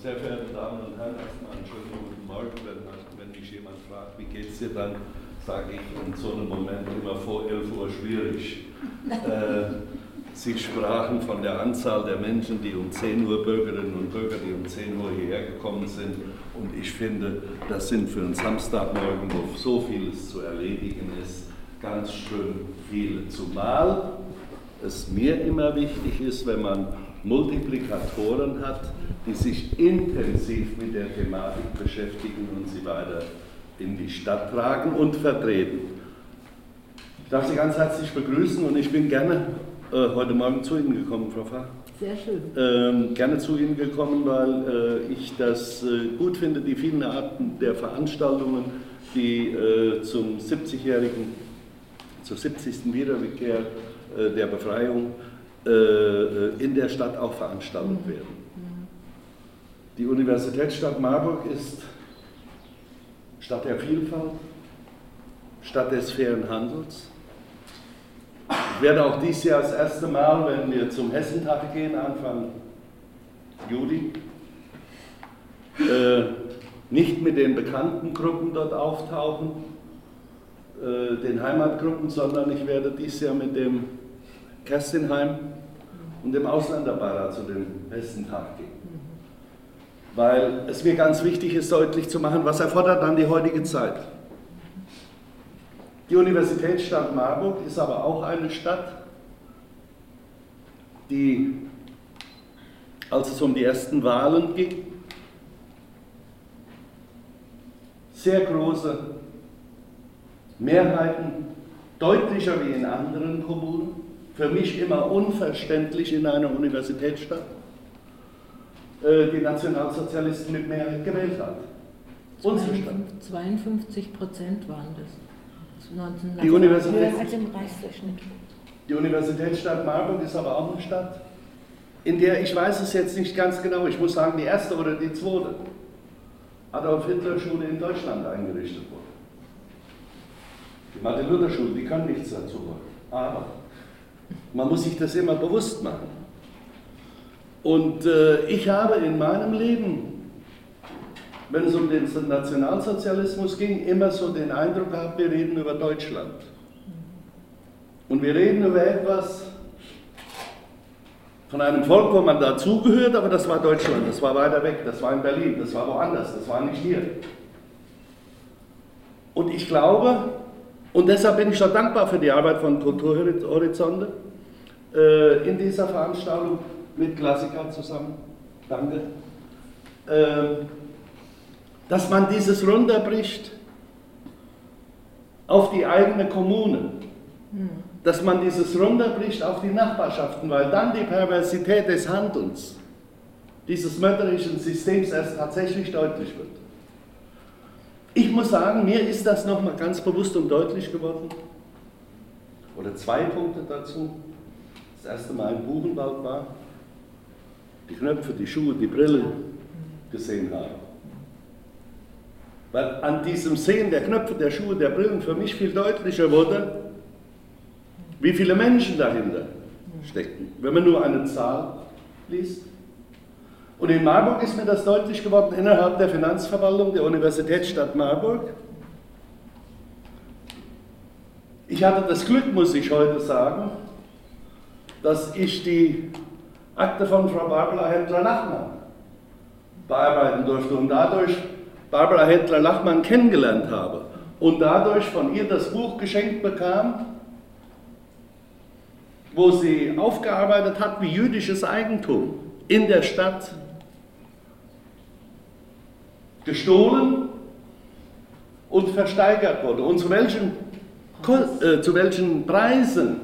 sehr verehrte Damen und Herren, erstmal einen schönen guten Morgen. Wenn, wenn mich jemand fragt, wie geht es dir, dann sage ich in so einem Moment immer vor 11 Uhr schwierig. Äh, Sie sprachen von der Anzahl der Menschen, die um 10 Uhr, Bürgerinnen und Bürger, die um 10 Uhr hierher gekommen sind. Und ich finde, das sind für einen Samstagmorgen, wo so vieles zu erledigen ist, ganz schön viele. Zumal es mir immer wichtig ist, wenn man Multiplikatoren hat, die sich intensiv mit der Thematik beschäftigen und sie weiter in die Stadt tragen und vertreten. Ich darf Sie ganz herzlich begrüßen und ich bin gerne äh, heute Morgen zu Ihnen gekommen, Frau Fahr. Sehr schön. Ähm, gerne zu Ihnen gekommen, weil äh, ich das äh, gut finde, die vielen Arten der Veranstaltungen, die äh, zum 70-jährigen, zur 70. Wiederkehr äh, der Befreiung in der Stadt auch veranstaltet mhm. werden. Die Universitätsstadt Marburg ist Stadt der Vielfalt, Stadt des fairen Handels. Ich werde auch dieses Jahr das erste Mal, wenn wir zum Hessentag gehen, Anfang Juli, äh, nicht mit den bekannten Gruppen dort auftauchen, äh, den Heimatgruppen, sondern ich werde dieses Jahr mit dem Kerstinheim und dem Ausländerbeirat zu dem Hessentag gehen. Weil es mir ganz wichtig ist, deutlich zu machen, was erfordert dann die heutige Zeit. Die Universitätsstadt Marburg ist aber auch eine Stadt, die, als es um die ersten Wahlen ging, sehr große Mehrheiten, deutlicher wie in anderen Kommunen, für mich immer unverständlich in einer Universitätsstadt, äh, die Nationalsozialisten mit Mehrheit gewählt hat. Stadt. 52 Prozent waren das. 19, die Universität, als im Reichsdurchschnitt. Die Universitätsstadt Marburg ist aber auch eine Stadt, in der, ich weiß es jetzt nicht ganz genau, ich muss sagen, die erste oder die zweite Adolf Hitler Schule in Deutschland eingerichtet wurde. Die Martin Luther Schule, die kann nichts dazu. Aber man muss sich das immer bewusst machen. Und äh, ich habe in meinem Leben, wenn es um den Nationalsozialismus ging, immer so den Eindruck gehabt, wir reden über Deutschland. Und wir reden über etwas von einem Volk, wo man dazugehört, aber das war Deutschland, das war weiter weg, das war in Berlin, das war woanders, das war nicht hier. Und ich glaube, und deshalb bin ich schon dankbar für die Arbeit von Kulturhorizonte äh, in dieser Veranstaltung mit Klassikern zusammen. Danke. Äh, dass man dieses runterbricht auf die eigene Kommune. Hm. Dass man dieses runterbricht auf die Nachbarschaften, weil dann die Perversität des Handelns, dieses mörderischen Systems erst tatsächlich deutlich wird. Ich muss sagen, mir ist das nochmal ganz bewusst und deutlich geworden. Oder zwei Punkte dazu. Das erste Mal im Buchenwald war, die Knöpfe, die Schuhe, die Brille gesehen habe. Weil an diesem Sehen der Knöpfe, der Schuhe, der Brillen für mich viel deutlicher wurde, wie viele Menschen dahinter stecken, wenn man nur eine Zahl liest. Und in Marburg ist mir das deutlich geworden innerhalb der Finanzverwaltung der Universitätsstadt Marburg. Ich hatte das Glück, muss ich heute sagen, dass ich die Akte von Frau Barbara Händler-Lachmann bearbeiten durfte und dadurch Barbara Händler-Lachmann kennengelernt habe und dadurch von ihr das Buch geschenkt bekam, wo sie aufgearbeitet hat, wie jüdisches Eigentum in der Stadt gestohlen und versteigert wurde und zu welchen, äh, zu welchen Preisen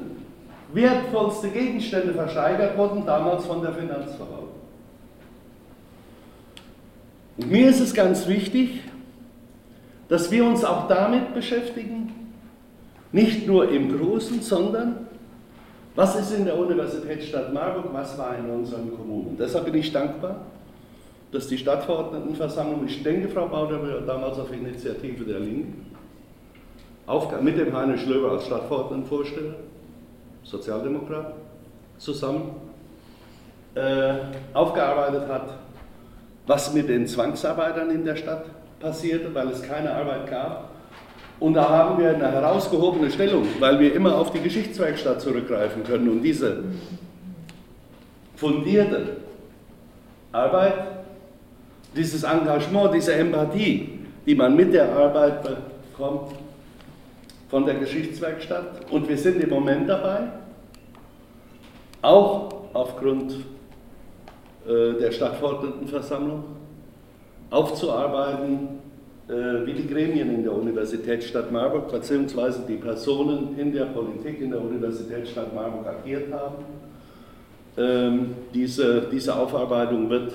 wertvollste Gegenstände versteigert wurden, damals von der Finanzverwaltung. Und mir ist es ganz wichtig, dass wir uns auch damit beschäftigen, nicht nur im Großen, sondern was ist in der Universitätsstadt Marburg, was war in unseren Kommunen. Deshalb bin ich dankbar, dass die Stadtverordnetenversammlung, ich denke, Frau Bauder, damals auf Initiative der Linken, mit dem Heine Schlöber als Stadtverordnetenvorsteller, Sozialdemokrat, zusammen äh, aufgearbeitet hat, was mit den Zwangsarbeitern in der Stadt passierte, weil es keine Arbeit gab. Und da haben wir eine herausgehobene Stellung, weil wir immer auf die Geschichtswerkstatt zurückgreifen können und diese fundierte Arbeit, dieses Engagement, diese Empathie, die man mit der Arbeit bekommt von der Geschichtswerkstatt. Und wir sind im Moment dabei, auch aufgrund äh, der Stadtverordnetenversammlung aufzuarbeiten, äh, wie die Gremien in der Universitätsstadt Marburg bzw. die Personen in der Politik in der Universitätsstadt Marburg agiert haben. Ähm, diese, diese Aufarbeitung wird,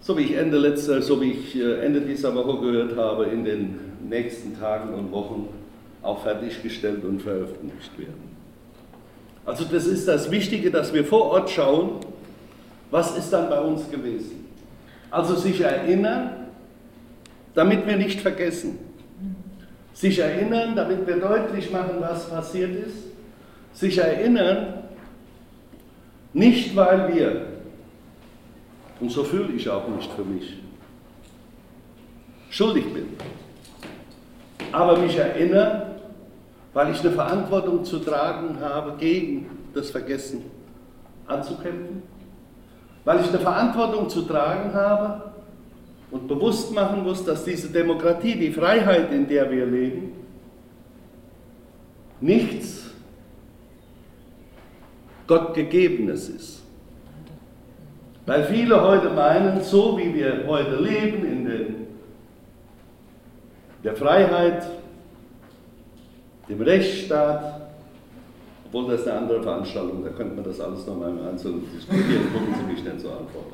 so wie ich Ende letzter, so wie ich äh, Ende dieser Woche gehört habe, in den nächsten Tagen und Wochen auch fertiggestellt und veröffentlicht werden. Also das ist das Wichtige, dass wir vor Ort schauen, was ist dann bei uns gewesen. Also sich erinnern, damit wir nicht vergessen. Sich erinnern, damit wir deutlich machen, was passiert ist. Sich erinnern, nicht weil wir, und so fühle ich auch nicht für mich, schuldig bin, aber mich erinnern, weil ich eine Verantwortung zu tragen habe, gegen das Vergessen anzukämpfen, weil ich eine Verantwortung zu tragen habe und bewusst machen muss, dass diese Demokratie, die Freiheit, in der wir leben, nichts Gottgegebenes ist. Weil viele heute meinen, so wie wir heute leben, in den, der Freiheit, dem Rechtsstaat, obwohl das eine andere Veranstaltung, da könnte man das alles nochmal im Einzelnen diskutieren, gucken Sie mich nicht so an, Frau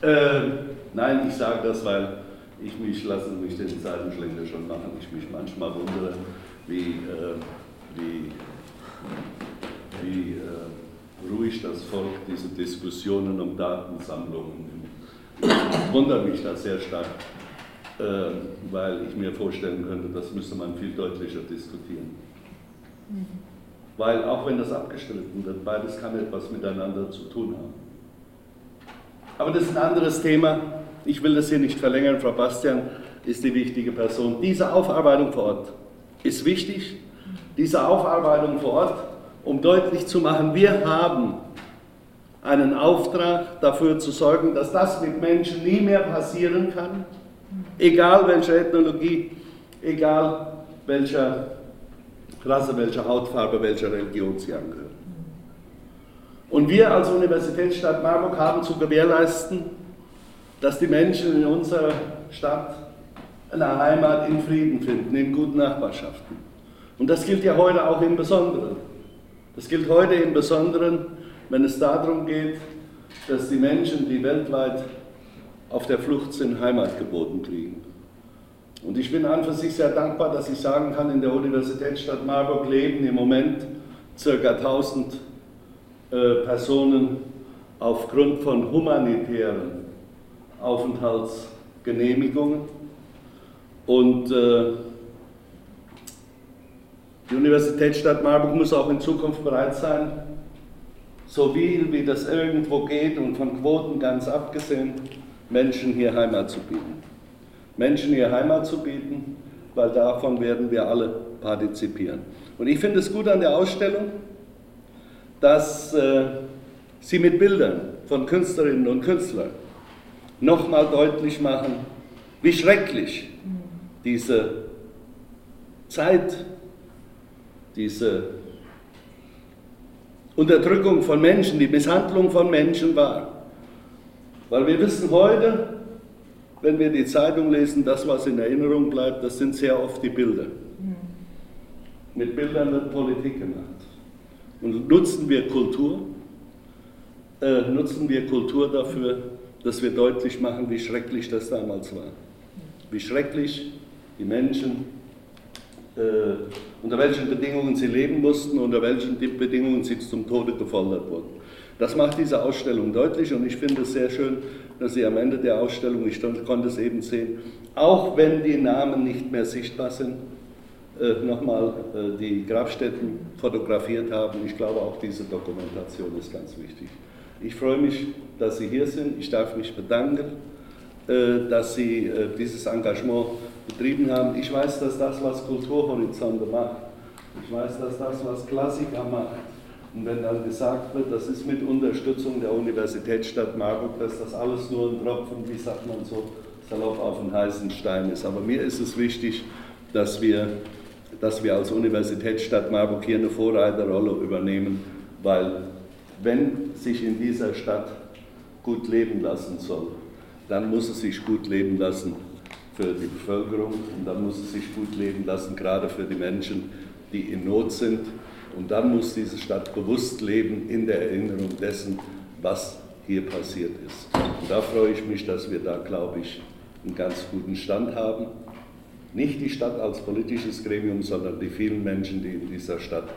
äh, Nein, ich sage das, weil ich mich, lassen mich den Seitenschlänger schon machen, ich mich manchmal wundere, wie, äh, wie, wie äh, ruhig das Volk diese Diskussionen um Datensammlungen nimmt. Ich wundere mich da sehr stark. Ähm, weil ich mir vorstellen könnte, das müsste man viel deutlicher diskutieren. Weil auch wenn das abgestritten wird, beides kann etwas miteinander zu tun haben. Aber das ist ein anderes Thema. Ich will das hier nicht verlängern. Frau Bastian ist die wichtige Person. Diese Aufarbeitung vor Ort ist wichtig. Diese Aufarbeitung vor Ort, um deutlich zu machen, wir haben einen Auftrag dafür zu sorgen, dass das mit Menschen nie mehr passieren kann egal welcher Ethnologie, egal welcher Rasse, welcher Hautfarbe, welcher Religion sie angehören. Und wir als Universitätsstadt Marburg haben zu gewährleisten, dass die Menschen in unserer Stadt eine Heimat in Frieden finden, in guten Nachbarschaften. Und das gilt ja heute auch im Besonderen. Das gilt heute im Besonderen, wenn es darum geht, dass die Menschen, die weltweit auf der Flucht sind, Heimat geboten kriegen. Und ich bin an für sich sehr dankbar, dass ich sagen kann, in der Universitätsstadt Marburg leben im Moment ca. 1000 äh, Personen aufgrund von humanitären Aufenthaltsgenehmigungen. Und äh, die Universitätsstadt Marburg muss auch in Zukunft bereit sein, so viel wie das irgendwo geht und von Quoten ganz abgesehen, Menschen hier Heimat zu bieten. Menschen hier Heimat zu bieten, weil davon werden wir alle partizipieren. Und ich finde es gut an der Ausstellung, dass äh, sie mit Bildern von Künstlerinnen und Künstlern nochmal deutlich machen, wie schrecklich diese Zeit, diese Unterdrückung von Menschen, die Misshandlung von Menschen war. Weil wir wissen heute, wenn wir die Zeitung lesen, das, was in Erinnerung bleibt, das sind sehr oft die Bilder. Mit Bildern wird Politik gemacht. Und nutzen wir Kultur, äh, nutzen wir Kultur dafür, dass wir deutlich machen, wie schrecklich das damals war. Wie schrecklich die Menschen, unter welchen Bedingungen sie leben mussten, unter welchen Bedingungen sie zum Tode gefoltert wurden. Das macht diese Ausstellung deutlich und ich finde es sehr schön, dass Sie am Ende der Ausstellung, ich konnte es eben sehen, auch wenn die Namen nicht mehr sichtbar sind, äh, nochmal äh, die Grabstätten fotografiert haben. Ich glaube, auch diese Dokumentation ist ganz wichtig. Ich freue mich, dass Sie hier sind. Ich darf mich bedanken, äh, dass Sie äh, dieses Engagement betrieben haben. Ich weiß, dass das, was Kulturhorizonte macht, ich weiß, dass das, was Klassiker macht, und wenn dann gesagt wird, das ist mit Unterstützung der Universitätsstadt Marburg, dass das alles nur ein Tropfen, wie sagt man so, salopp auf den heißen Stein ist. Aber mir ist es wichtig, dass wir, dass wir als Universitätsstadt Marburg hier eine Vorreiterrolle übernehmen, weil wenn sich in dieser Stadt gut leben lassen soll, dann muss es sich gut leben lassen für die Bevölkerung und dann muss es sich gut leben lassen, gerade für die Menschen, die in Not sind. Und dann muss diese Stadt bewusst leben in der Erinnerung dessen, was hier passiert ist. Und da freue ich mich, dass wir da, glaube ich, einen ganz guten Stand haben. Nicht die Stadt als politisches Gremium, sondern die vielen Menschen, die in dieser Stadt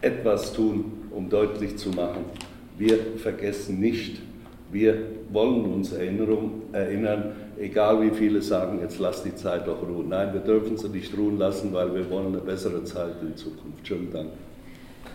etwas tun, um deutlich zu machen, wir vergessen nicht, wir wollen uns erinnern, egal wie viele sagen, jetzt lass die Zeit doch ruhen. Nein, wir dürfen sie nicht ruhen lassen, weil wir wollen eine bessere Zeit in Zukunft. Schönen Dank.